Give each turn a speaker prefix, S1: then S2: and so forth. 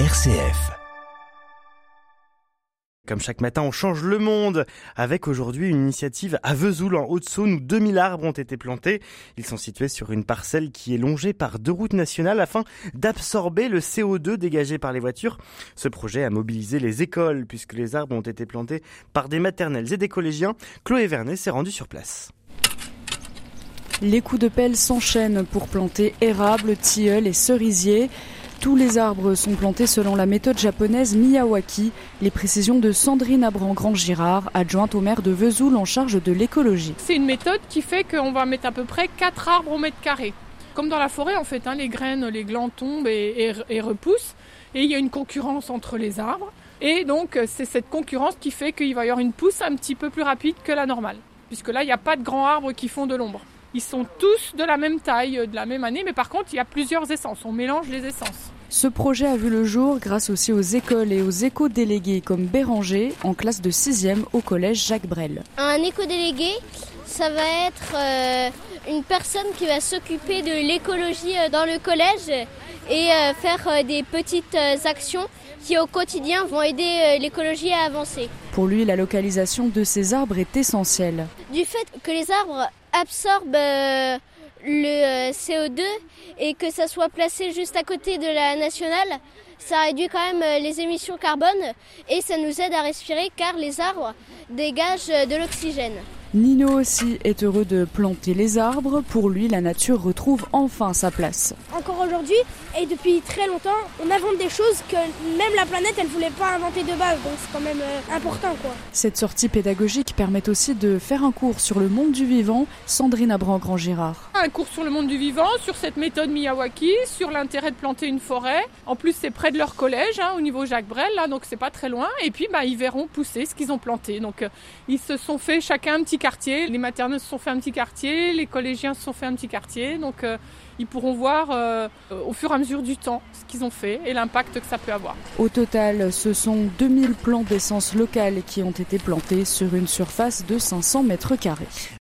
S1: RCF.
S2: Comme chaque matin, on change le monde avec aujourd'hui une initiative à Vesoul en Haute-Saône où 2000 arbres ont été plantés. Ils sont situés sur une parcelle qui est longée par deux routes nationales afin d'absorber le CO2 dégagé par les voitures. Ce projet a mobilisé les écoles puisque les arbres ont été plantés par des maternelles et des collégiens. Chloé Vernet s'est rendue sur place.
S3: Les coups de pelle s'enchaînent pour planter érables, tilleuls et cerisiers. Tous les arbres sont plantés selon la méthode japonaise Miyawaki, les précisions de Sandrine Abran-Grand-Girard, adjointe au maire de Vesoul en charge de l'écologie.
S4: C'est une méthode qui fait qu'on va mettre à peu près 4 arbres au mètre carré. Comme dans la forêt en fait, hein, les graines, les glands tombent et, repoussent. Et il y a une concurrence entre les arbres. Et donc c'est cette concurrence qui fait qu'il va y avoir une pousse un petit peu plus rapide que la normale. Puisque là, il n'y a pas de grands arbres qui font de l'ombre. Ils sont tous de la même taille, de la même année, mais par contre, il y a plusieurs essences. On mélange les essences.
S3: Ce projet a vu le jour grâce aussi aux écoles et aux éco-délégués comme Béranger en classe de 6e au collège Jacques Brel.
S5: Un éco-délégué, ça va être euh, une personne qui va s'occuper de l'écologie euh, dans le collège et euh, faire des petites actions qui au quotidien vont aider l'écologie à avancer.
S3: Pour lui, la localisation de ces arbres est essentielle.
S5: Du fait que les arbres absorbe euh, le euh, CO2 et que ça soit placé juste à côté de la nationale, ça réduit quand même euh, les émissions carbone et ça nous aide à respirer car les arbres dégagent de l'oxygène.
S3: Nino aussi est heureux de planter les arbres. Pour lui, la nature retrouve enfin sa place.
S6: Encore aujourd'hui et depuis très longtemps, on invente des choses que même la planète, elle voulait pas inventer de base. Donc c'est quand même euh, important, quoi.
S3: Cette sortie pédagogique permet aussi de faire un cours sur le monde du vivant. Sandrine Abran-Grand-Girard.
S4: Un cours sur le monde du vivant, sur cette méthode Miyawaki, sur l'intérêt de planter une forêt. En plus, c'est près de leur collège, hein, au niveau Jacques Brel, là, donc c'est pas très loin. Et puis, bah, ils verront pousser ce qu'ils ont planté. Donc, euh, ils se sont fait chacun un petit Les maternelles se sont fait un petit quartier, les collégiens se sont fait un petit quartier. Donc euh, ils pourront voir euh, au fur et à mesure du temps ce qu'ils ont fait et l'impact que ça peut avoir.
S3: Au total, ce sont 2000 plants d'essence locales qui ont été plantés sur une surface de 500 mètres carrés.